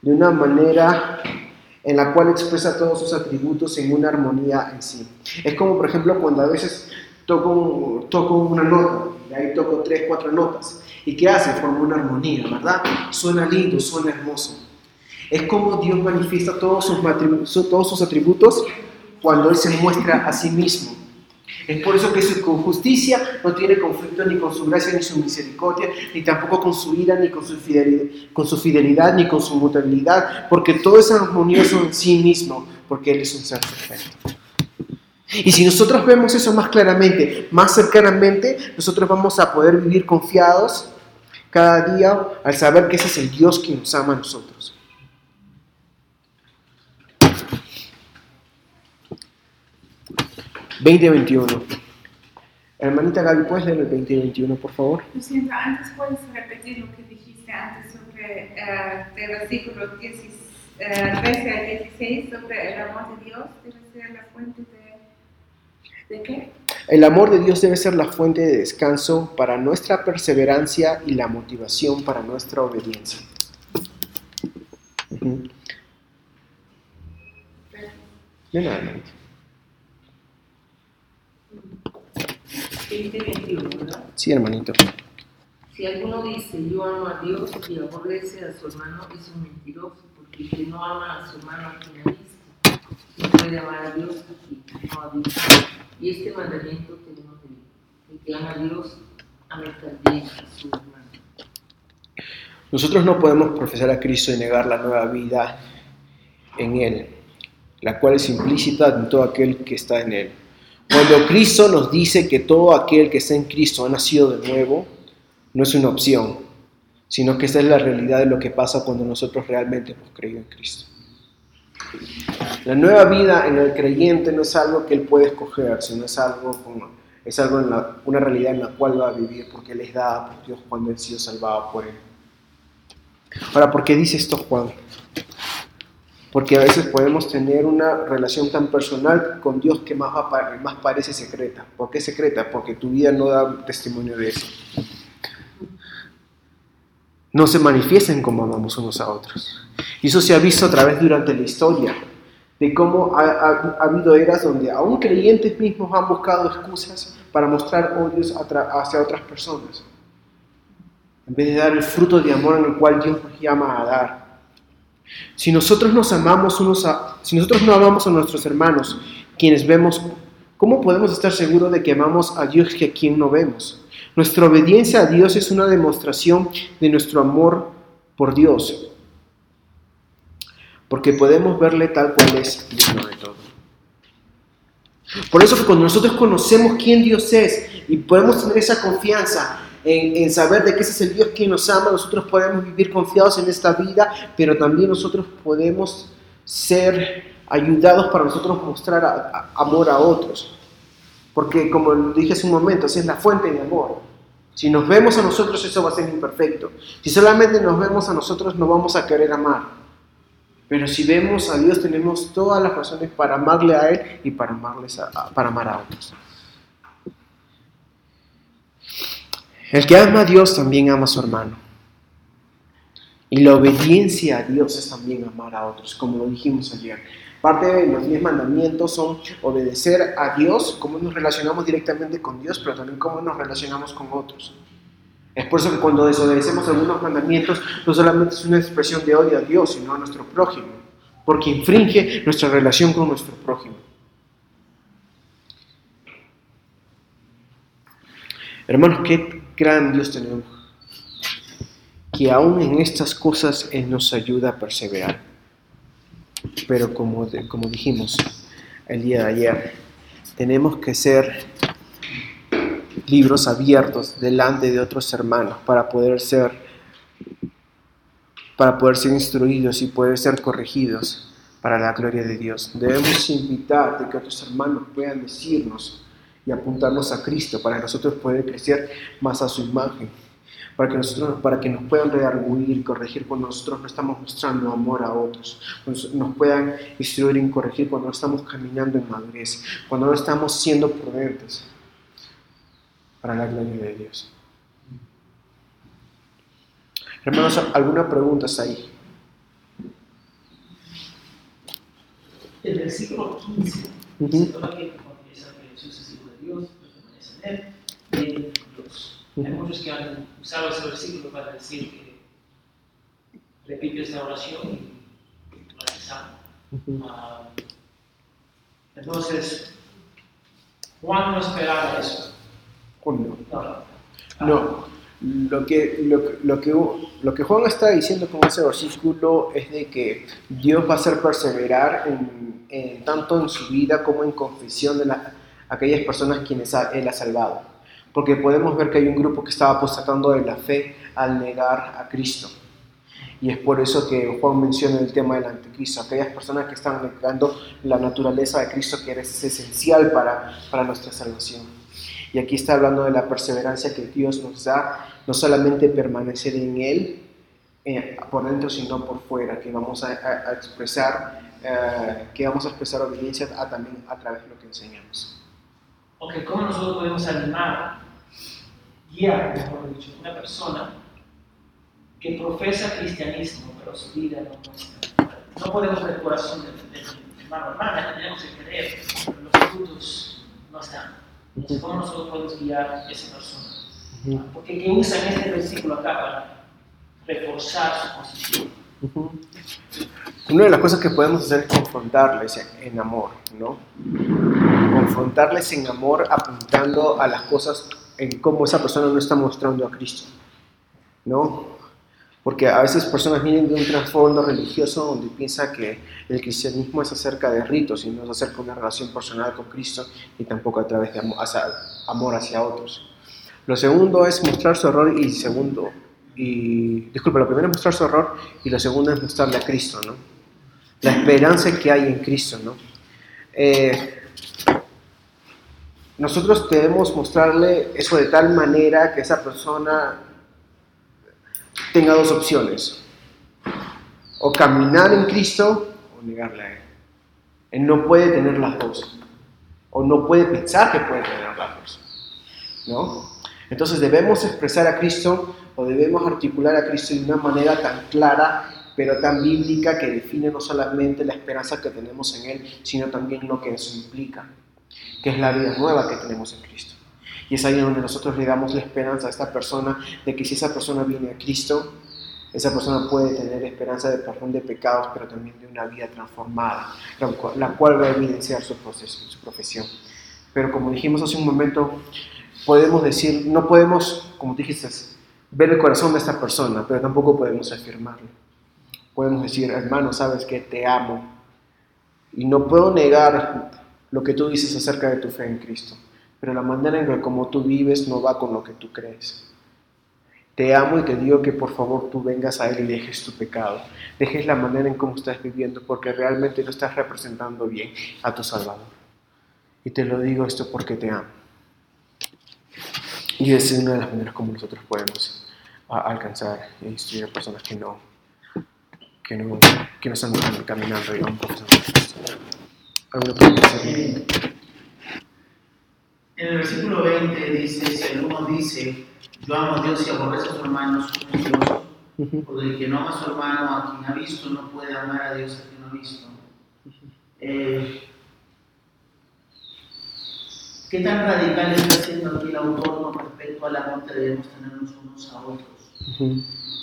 de una manera en la cual expresa todos sus atributos en una armonía en sí. Es como, por ejemplo, cuando a veces toco, toco una nota, y ahí toco tres, cuatro notas, ¿y qué hace? Forma una armonía, ¿verdad? Suena lindo, suena hermoso. Es como Dios manifiesta todos sus, todos sus atributos cuando Él se muestra a sí mismo. Es por eso que su justicia no tiene conflicto ni con su gracia ni su misericordia, ni tampoco con su ira, ni con su fidelidad, ni con su mutabilidad, porque todo es armonioso en sí mismo, porque Él es un ser perfecto. Y si nosotros vemos eso más claramente, más cercanamente, nosotros vamos a poder vivir confiados cada día al saber que ese es el Dios que nos ama a nosotros. 2021. Hermanita Gaby, ¿puedes leer el 2021, por favor? Lo siento, antes puedes repetir lo que dijiste antes sobre uh, el versículo 13 al 16 sobre el amor de Dios. Debe ser la fuente de... ¿De qué? El amor de Dios debe ser la fuente de descanso para nuestra perseverancia y la motivación para nuestra obediencia. Uh -huh. De nada, hermanita. 2021, ¿verdad? Sí, hermanito. Si alguno dice yo amo a Dios y aborrece a su hermano, es un mentiroso, porque el que no ama a su hermano a quien ha visto, no puede amar a Dios a quien no ha visto. Y este mandamiento tenemos de él. El que ama a Dios, ama también a su hermano. Nosotros no podemos profesar a Cristo y negar la nueva vida en Él, la cual es implícita en todo aquel que está en Él. Cuando Cristo nos dice que todo aquel que está en Cristo ha nacido de nuevo, no es una opción, sino que esta es la realidad de lo que pasa cuando nosotros realmente hemos creído en Cristo. La nueva vida en el creyente no es algo que él puede escoger, sino es algo, es algo en la- una realidad en la cual va a vivir, porque él es dada por Dios cuando él ha sido salvado por él. Ahora, ¿por qué dice esto Juan? Porque a veces podemos tener una relación tan personal con Dios que más, más parece secreta. ¿Por qué secreta? Porque tu vida no da testimonio de eso. No se manifiesten como amamos unos a otros. Y eso se ha visto a través durante la historia, de cómo ha, ha- ha habido eras donde aún creyentes mismos han buscado excusas para mostrar odios hacia otras personas, en vez de dar el fruto de amor en el cual Dios nos llama a dar. Si nosotros nos amamos unos a, si nosotros no amamos a nuestros hermanos, quienes vemos, ¿cómo podemos estar seguros de que amamos a Dios que a quien no vemos? Nuestra obediencia a Dios es una demostración de nuestro amor por Dios, porque podemos verle tal cual es digno de todo. Por eso que cuando nosotros conocemos quién Dios es y podemos tener esa confianza en, saber de que ese es el Dios que nos ama, nosotros podemos vivir confiados en esta vida, pero también nosotros podemos ser ayudados para nosotros mostrar amor a otros. Porque como dije hace un momento, esa es la fuente de amor. Si nos vemos a nosotros, eso va a ser imperfecto. Si solamente nos vemos a nosotros, no vamos a querer amar. Pero si vemos a Dios, tenemos todas las razones para amarle a Él y para, amarles para amar a otros. El que ama a Dios también ama a su hermano. Y la obediencia a Dios es también amar a otros, como lo dijimos ayer. Parte de los diez mandamientos son obedecer a Dios, cómo nos relacionamos directamente con Dios, pero también cómo nos relacionamos con otros. Es por eso que cuando desobedecemos algunos mandamientos, no solamente es una expresión de odio a Dios, sino a nuestro prójimo, porque infringe nuestra relación con nuestro prójimo. Hermanos, qué gran Dios tenemos, que aún en estas cosas Él nos ayuda a perseverar. Pero como, como dijimos el día de ayer, tenemos que ser libros abiertos delante de otros hermanos para poder ser para poder ser instruidos y poder ser corregidos para la gloria de Dios. Debemos invitar de que otros hermanos puedan decirnos y apuntarnos a Cristo para que nosotros poder crecer más a su imagen, para que, nosotros, para que nos puedan redarguir, corregir cuando nosotros no estamos mostrando amor a otros, nos, nos puedan instruir y corregir cuando no estamos caminando en madurez, cuando no estamos siendo prudentes para la gloria de Dios. Hermanos, ¿alguna pregunta ahí? El versículo 15 Ujú. dice: Todo aquel que confiesa que Jesús es hijo de Dios, en Dios. Hay muchos que han usado ese versículo para decir que repite esta oración y lo rezamos. Ujú. Ah, entonces, Juan no esperaba eso. Uno. No, No, lo que, lo, lo, que, lo que Juan está diciendo con ese versículo es de que Dios va a hacer perseverar en, en- tanto en su vida como en confesión de la- aquellas personas quienes Él ha salvado. Porque podemos ver que hay un grupo que estaba apostatando de la fe al negar a Cristo. Y es por eso que Juan menciona el tema del anticristo, aquellas personas que están negando la naturaleza de Cristo que es esencial para, para nuestra salvación. Y aquí está hablando de la perseverancia que Dios nos da, no solamente permanecer en Él eh, por dentro, sino por fuera, que vamos a, a- a expresar, eh, que vamos a expresar obediencia a, también a través de lo que enseñamos. Ok, ¿cómo nosotros podemos animar, guiar, mejor dicho, una persona que profesa cristianismo, pero su vida no muestra? No podemos ver el corazón del, del hermano hermana, tenemos que creer, pero los frutos no están. Entonces, ¿cómo nosotros podemos guiar a esa persona? Porque que usan este versículo acá para reforzar su posición. Una de las cosas que podemos hacer es confrontarles en- amor, ¿no? Confrontarles en amor apuntando a las cosas en cómo esa persona no está mostrando a Cristo, ¿no? Porque a veces personas vienen de un trasfondo religioso donde piensa que el cristianismo es acerca de ritos y no es acerca de una relación personal con Cristo y tampoco a través de amor amor hacia otros. Lo segundo es mostrar su error y segundo, y disculpa, lo primero es mostrar su error y lo segundo es mostrarle a Cristo, ¿no? La esperanza que hay en Cristo, ¿no? Eh, nosotros debemos mostrarle eso de tal manera que esa persona tenga dos opciones. O caminar en Cristo o negarle a Él. Él no puede tener las dos. O no puede pensar que puede tener las dos. ¿No? Entonces debemos expresar a Cristo o debemos articular a Cristo de una manera tan clara, pero tan bíblica que define no solamente la esperanza que tenemos en Él, sino también lo que eso implica que es la vida nueva que tenemos en Cristo. Y es ahí donde nosotros le damos la esperanza a esta persona de que si esa persona viene a Cristo, esa persona puede tener esperanza de perdón de pecados, pero también de una vida transformada, la cual va a evidenciar su, proceso, su profesión. Pero como dijimos hace un momento, podemos decir, no podemos, como dijiste, ver el corazón de esta persona, pero tampoco podemos afirmarlo. Podemos decir, hermano, sabes que te amo. Y no puedo negar lo que tú dices acerca de tu fe en Cristo, pero la manera en que como tú vives no va con lo que tú crees. Te amo y te digo que por favor tú vengas a Él y dejes tu pecado, dejes la manera en cómo estás viviendo, porque realmente no estás representando bien a tu Salvador. Y te lo digo esto porque te amo. Y esa es una de las maneras como nosotros podemos alcanzar e instruir a personas que no, que no, que no están caminando y un en el versículo 20 dice, si alguno dice, yo amo a Dios y aborrece a su hermano, es porque el que no ama a su hermano, a quien ha visto, no puede amar a Dios a quien no ha visto. Eh, ¿Qué tan radical está haciendo aquí el autor con respecto al amor que debemos tenernos unos a otros?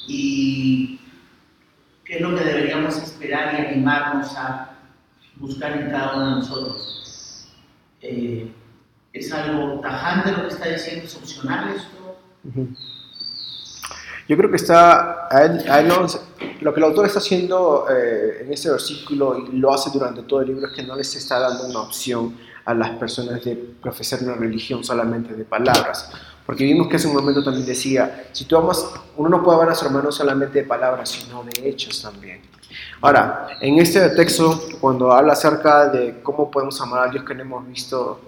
Y qué es lo que deberíamos esperar y animarnos a buscar en cada uno de nosotros. Eh, ¿Es algo tajante lo que está diciendo? ¿Es opcional esto? Yo creo que está, lo que el autor está haciendo eh, en este versículo y lo hace durante todo el libro es que no les está dando una opción a las personas de profesar una religión solamente de palabras. Porque vimos que hace un momento también decía, si tú amas, uno no puede amar a su hermano solamente de palabras, sino de hechos también. Ahora, en este texto, cuando habla acerca de cómo podemos amar a Dios que no hemos visto,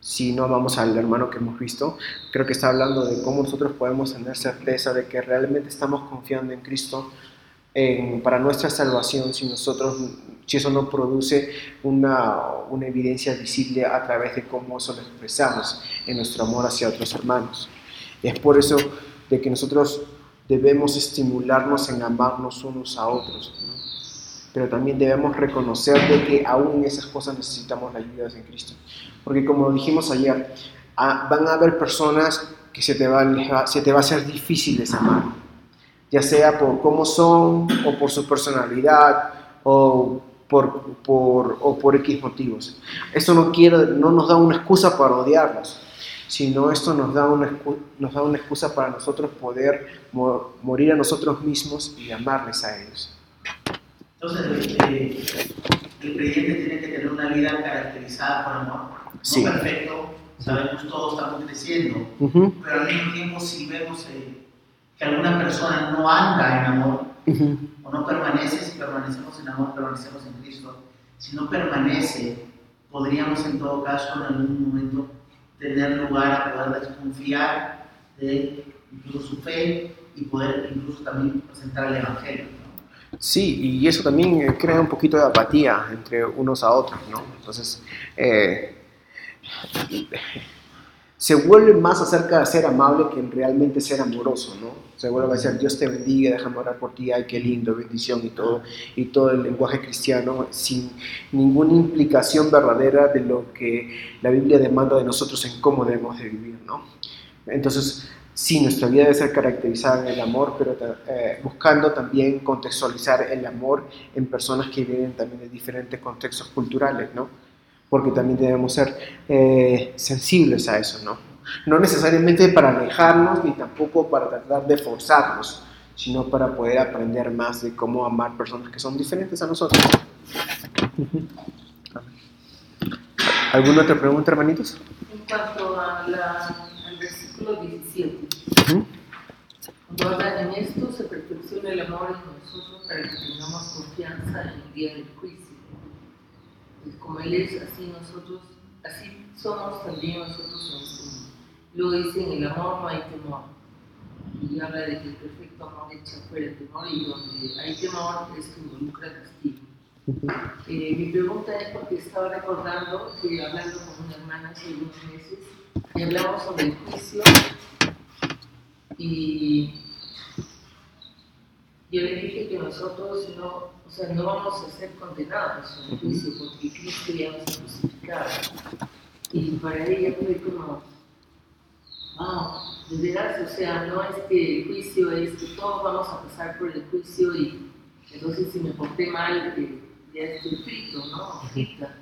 si no amamos al hermano que hemos visto, creo que está hablando de cómo nosotros podemos tener certeza de que realmente estamos confiando en Cristo para nuestra salvación si nosotros si eso no produce una, una, evidencia visible a través de cómo eso lo expresamos en nuestro amor hacia otros hermanos. Es por eso de que nosotros debemos estimularnos en amarnos unos a otros pero también debemos reconocer de que aún en esas cosas necesitamos la ayuda de Cristo. Porque como dijimos ayer, ah, van a haber personas que se te, va, se te va a hacer difícil amar, ya sea por cómo son o por su personalidad o por, por, o por X motivos. Esto no, quiere, no nos da una excusa para odiarlos, sino esto nos da una, nos da una excusa para nosotros poder morir a nosotros mismos y amarles a ellos. Entonces, eh, el creyente tiene que tener una vida caracterizada por amor. No perfecto, sabemos todos estamos creciendo, pero al mismo tiempo si vemos eh, que alguna persona no anda en amor, o no permanece, si permanecemos en amor, permanecemos en Cristo, si no permanece, podríamos en todo caso en algún momento tener lugar a poder desconfiar de incluso su fe y poder incluso también presentar el Evangelio. Sí, y eso también eh, crea un poquito de apatía entre unos a otros, ¿no? Entonces, eh, se vuelve más acerca de ser amable que realmente ser amoroso, ¿no? Se vuelve a decir, Dios te bendiga, déjame orar por ti, ay, qué lindo, bendición y todo, y todo el lenguaje cristiano, sin ninguna implicación verdadera de lo que la Biblia demanda de nosotros en cómo debemos de vivir, ¿no? Entonces, Sí, nuestra vida debe ser caracterizada en el amor, pero eh, buscando también contextualizar el amor en personas que vienen también de diferentes contextos culturales, ¿no? porque también debemos ser eh, sensibles a eso, ¿no? No necesariamente para alejarnos ni tampoco para tratar de forzarnos, sino para poder aprender más de cómo amar personas que son diferentes a nosotros. ¿Alguna otra pregunta, hermanitos? En cuanto a la, al versículo 17, ¿Mm? En esto se perfecciona el amor en nosotros para que tengamos confianza en el día del juicio. Como Él es, así nosotros, así somos también nosotros este mundo. Luego dice, en el amor no hay temor. Y habla de que el perfecto amor echa fuera el temor y donde hay temor es que involucra castigo. Eh, mi pregunta es porque estaba recordando que hablando con una hermana hace unos meses y hablamos sobre el juicio y yo le dije que nosotros no, o sea, no vamos a ser condenados en el juicio porque Cristo ya nos ha crucificado. Y para ella fue como, wow, de verdad, o sea, no es que el juicio es que todos vamos a pasar por el juicio y entonces si me porté mal, eh, ya estoy frito, ¿no? Frita.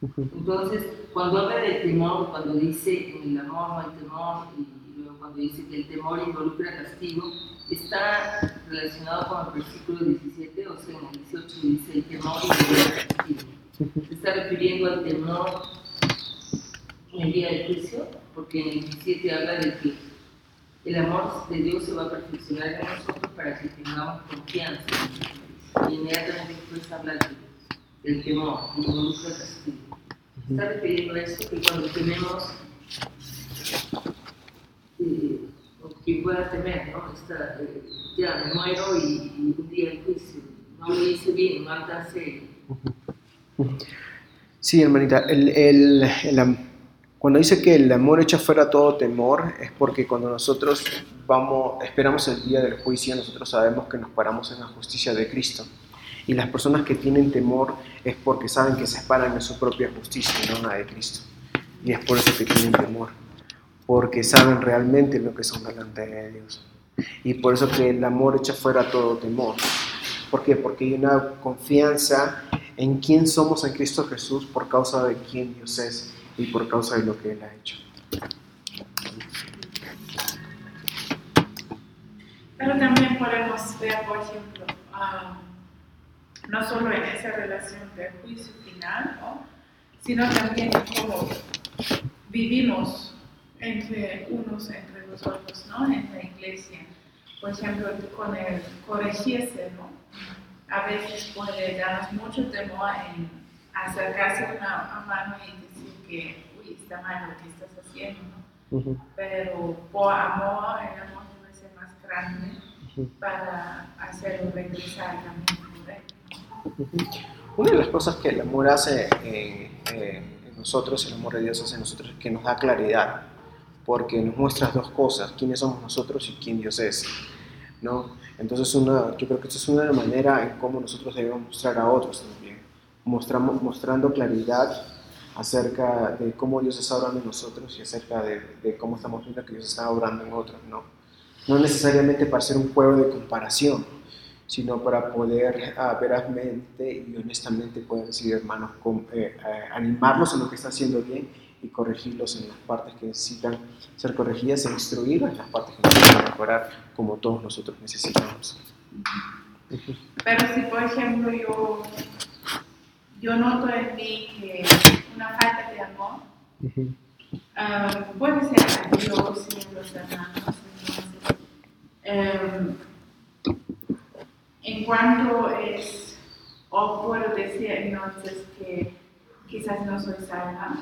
Entonces, cuando habla de temor, cuando dice en el amor no hay temor, y dice que el temor involucra castigo, está relacionado con el versículo 17, o sea, en el 18 dice el temor involucra castigo. Se está refiriendo al temor en el día del juicio, porque en el 17 habla de que el amor de Dios se va a perfeccionar en nosotros para que tengamos confianza. Y inmediatamente después habla de- del temor, involucra castigo. Está refiriendo a eso que cuando tenemos eh, quien pueda temer, ¿no? Esta, eh, ya me muero y, y un día el juicio, no lo hice bien, no alcancé. Sí, hermanita, el, el- el cuando dice que el amor echa fuera todo temor, es porque cuando nosotros vamos, esperamos el día del juicio, nosotros sabemos que nos paramos en la justicia de Cristo. Y las personas que tienen temor es porque saben que se paran en su propia justicia, no en la de Cristo. Y es por eso que tienen temor, porque saben realmente lo que son delante de Dios. Y por eso que el amor echa fuera todo temor. ¿Por qué? Porque hay una confianza en quién somos en Cristo Jesús por causa de quién Dios es y por causa de lo que Él ha hecho. Pero también podemos ver, por ejemplo, ah, no solo en esa relación de juicio final, ¿no? sino también cómo vivimos entre unos entre los otros, ¿no? En la iglesia. Por ejemplo, con el corregirse, ¿no? A veces puede darnos mucho temor en acercarse a una mano y decir que, uy, está mal lo que estás haciendo, ¿no? pero por amor, el amor debe ser más grande para hacerlo regresar correcto. Una de las cosas que el amor hace en, eh, en nosotros, el amor de Dios hace en nosotros, es que nos da claridad, porque nos muestra dos cosas, quiénes somos nosotros y quién Dios es. ¿no? Entonces, una, yo creo que esta es una manera en cómo nosotros debemos mostrar a otros también, mostramos, mostrando claridad acerca de cómo Dios está obrando en nosotros y acerca de, de cómo estamos viendo que Dios está obrando en otros. ¿no? no necesariamente para hacer un juego de comparación, sino para poder ah, verazmente y honestamente poder decir, hermanos, com- eh, eh, animarlos en lo que está haciendo bien y corregirlos en las partes que necesitan ser corregidas e instruirlos en las partes que necesitan mejorar, como todos nosotros necesitamos. Pero si, por ejemplo, yo, yo noto en mí que una falta de amor, ah, puede ser a Dios y a los hermanos, entonces, en cuanto es, o puedo decir entonces que quizás no soy salva,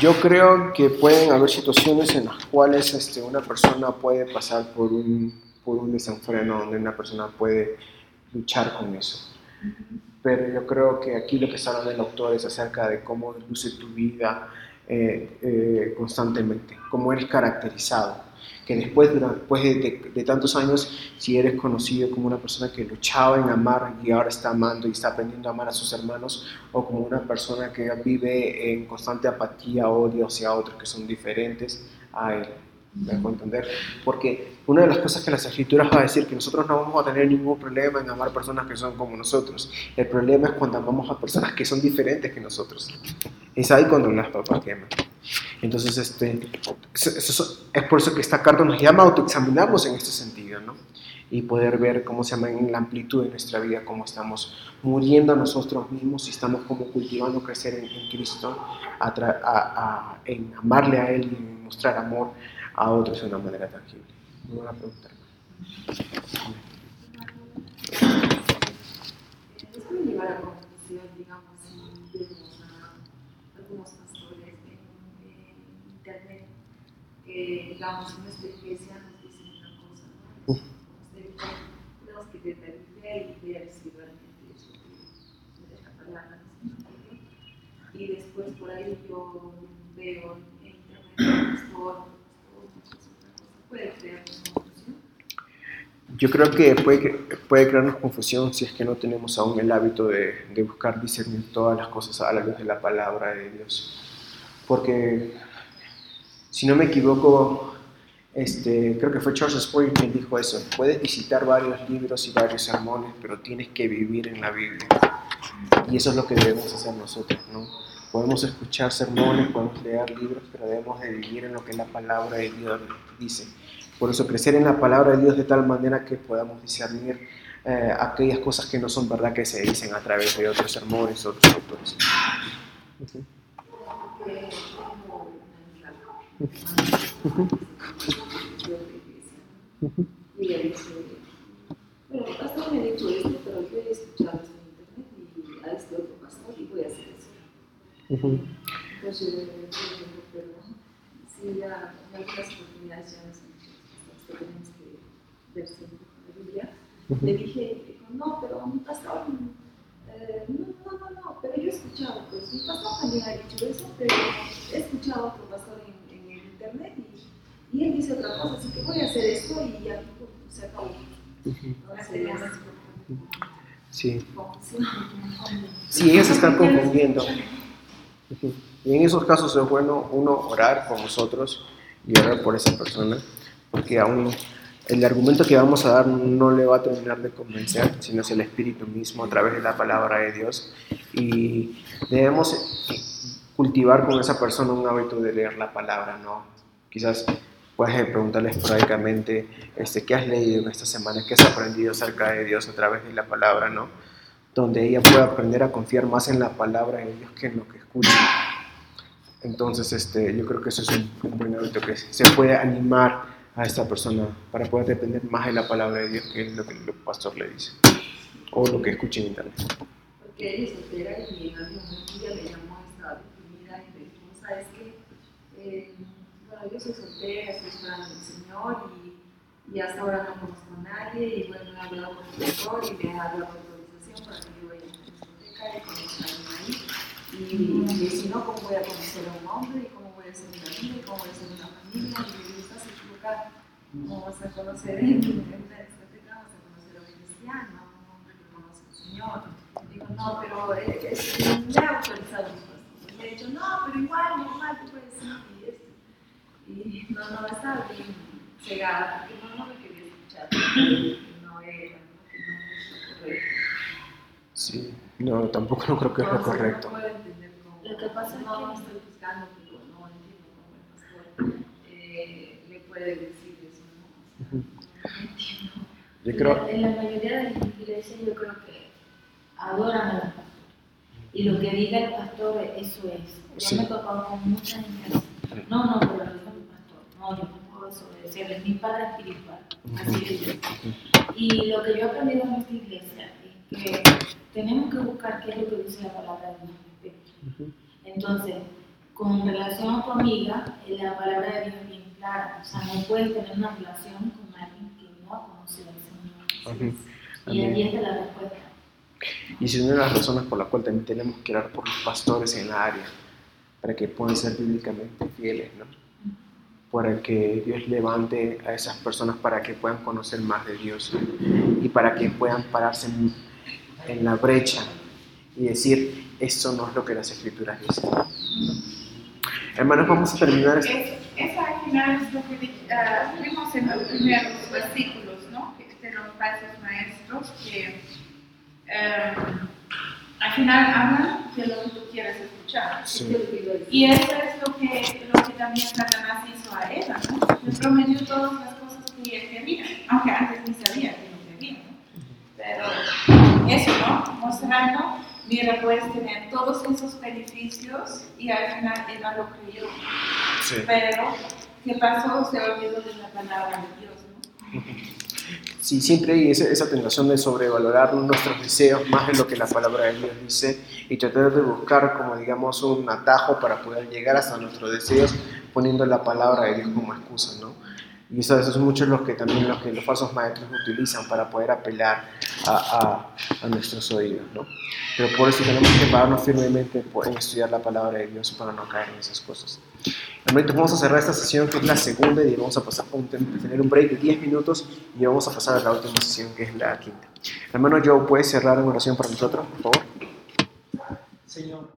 Yo creo que pueden haber situaciones en las cuales este, una persona puede pasar por un, por un desenfreno, donde una persona puede luchar con eso. Pero yo creo que aquí lo que está hablando el autor es acerca de cómo luce tu vida eh, eh, constantemente, cómo eres caracterizado. Que después, de- de tantos años, si eres conocido como una persona que luchaba en amar y ahora está amando y está aprendiendo a amar a sus hermanos, o como una persona que vive en constante apatía, odio hacia otros que son diferentes a él. ¿Me dejo entender? Porque una de las cosas que las escrituras va a decir que nosotros no vamos a tener ningún problema en amar personas que son como nosotros. El problema es cuando amamos a personas que son diferentes que nosotros. Es ahí cuando las papas queman. Entonces, este, es por eso que esta carta nos llama a autoexaminarnos en este sentido, ¿no? Y poder ver cómo se llama en la amplitud de nuestra vida, cómo estamos muriendo a nosotros mismos y estamos como cultivando crecer en, en Cristo, a a- a- en amarle a Él y mostrar amor a otros de una manera tangible. Muy buena pregunta. Les puede llevar a confusión, digamos, si vemos a algunos pastores en, en internet que, digamos, en nuestra iglesia nos dicen una cosa, ¿no? Tenemos que ver la Biblia y ver si realmente es lo que la palabra nos pide. Y después por ahí yo veo en internet un pastor, un pastor, otra cosa, Yo creo que puede, puede crearnos confusión si es que no tenemos aún el hábito de, de buscar discernir todas las cosas a la luz de la palabra de Dios. Porque, si no me equivoco, este, creo que fue Charles Spurgeon quien dijo eso. Puedes visitar varios libros y varios sermones, pero tienes que vivir en la Biblia. Y eso es lo que debemos hacer nosotros, ¿no? Podemos escuchar sermones, podemos leer libros, pero debemos de vivir en lo que la palabra de Dios dice. Por eso crecer en la palabra de Dios de tal manera que podamos discernir eh, aquellas cosas que no son verdad que se dicen a través de otros sermones, otros autores. Ujú. porque tengo una amiga de otra iglesia, Ujú. y ella dice, bueno, pastor me dicho esto, pero yo he escuchado esto en internet y a este otro pastor y voy a hacer eso. Yo le digo, pero si ya en algunas oportunidades ya dicho que tenemos que ver siempre con la Biblia, le dije, dijo, no, pero mi pastor, eh, no, no, no, no, pero yo he escuchado, pues mi pastor también ha dicho eso, pero he escuchado a otro pastor en, en el internet y, y él dice otra cosa, así que voy a hacer esto y ya se acabó. Ujú. Entonces, Sí. Sí, ellos se están confundiendo. Y en esos casos es bueno uno orar por nosotros y orar por esa persona, porque aún el argumento que vamos a dar no le va a terminar de convencer, sino es el Espíritu mismo a través de la palabra de Dios. Y debemos eh, cultivar con esa persona un hábito de leer la palabra, ¿no? Quizás puedes preguntarle esporádicamente, este, ¿qué has leído en esta semana? ¿Qué has aprendido acerca de Dios a través de la palabra, ¿no? donde ella pueda aprender a confiar más en la palabra de Dios que en lo que escucha. Entonces, este, yo creo que eso es un, un buen hábito que se puede animar a esta persona para poder depender más de la palabra de Dios que es lo que el pastor le dice o lo que escucha en internet. Porque ella es soltera y en algún ella me llamó, estaba deprimida y me dijo, ¿sabes qué? Eh, bueno, yo soy soltera, estoy esperando al Señor y, y hasta ahora no conozco a nadie y bueno, he hablado con el pastor y me ha dado autorización para que yo vaya a la discoteca y conozca a alguien ahí. Y, si no, ¿cómo voy a conocer a un hombre? ¿Y cómo voy a hacer una vida? ¿Y cómo voy a hacer una familia? Y digo, estás equivocada. ¿Cómo vas a conocer en una discoteca? Vas a conocer a un cristiano, a un hombre que conoce al Señor. Digo, no, pero eh, es, me ha autorizado mis cosas. Y he dicho, no, pero igual, normal, tú puedes ir y esto. Y no, no, estaba bien cegada, porque no, no me quería escuchar. No era, ¿no? correcto. Sí, puedo entender cómo. Lo que pasa es no, que- no estoy buscando, pero no entiendo cómo el pastor eh, le puede decir eso, ¿no? No entiendo. Yo creo, En la mayoría de las iglesias yo creo que adoran al pastor. Y lo que diga el pastor, eso es. Yo Sí. me he topado con mucha gente así. No, no, pero no es mi pastor. No, yo no puedo desobedecerle. Es mi padre espiritual. Así es yo. Y lo que yo he aprendido en esta iglesia es que tenemos que buscar qué es lo que dice la palabra de Dios respecto. Entonces, con relación a tu amiga, eh, la palabra de Dios es bien clara. O sea, no puedes tener una relación con alguien que no ha conocido al Señor. Y ahí está la respuesta. Y si una de las razones por la cual también tenemos que orar por los pastores en la área, para que puedan ser bíblicamente fieles, ¿no? Para que Dios levante a esas personas para que puedan conocer más de Dios y para que puedan pararse en, la brecha y decir, esto no es lo que las escrituras dicen. Hermanos, vamos a terminar. Es, esa al final es lo que ah, vimos en los primeros versículos, ¿no? De los falsos maestros que eh, al final hablan de lo que tú quieres escuchar. Sí. Y eso es lo que, lo que también Satanás hizo a Eva, ¿no? Le prometió todas las cosas que ella quería, aunque antes ni sabía que no quería, ¿no? Pero eso, ¿no? Mostrando, mira, puedes tener todos esos beneficios y al final Eva lo creyó. Sí. Pero, ¿qué pasó? Se olvidó de la palabra de Dios, ¿no? Sí, siempre hay esa, esa tentación de sobrevalorar nuestros deseos más de lo que la palabra de Dios dice y tratar de buscar como digamos un atajo para poder llegar hasta nuestros deseos poniendo la palabra de Dios como excusa, ¿no? Y eso, eso es mucho lo que también lo que los falsos maestros utilizan para poder apelar a, a- a nuestros oídos, ¿no? Pero por eso tenemos que pararnos firmemente en estudiar la palabra de Dios para no caer en esas cosas. Hermanitos, vamos a cerrar esta sesión que es la segunda y vamos a pasar a tener un break de 10 minutos y vamos a pasar a la última sesión que es la quinta. Hermano Joe, ¿puedes cerrar en oración para nosotros, por favor? Señor.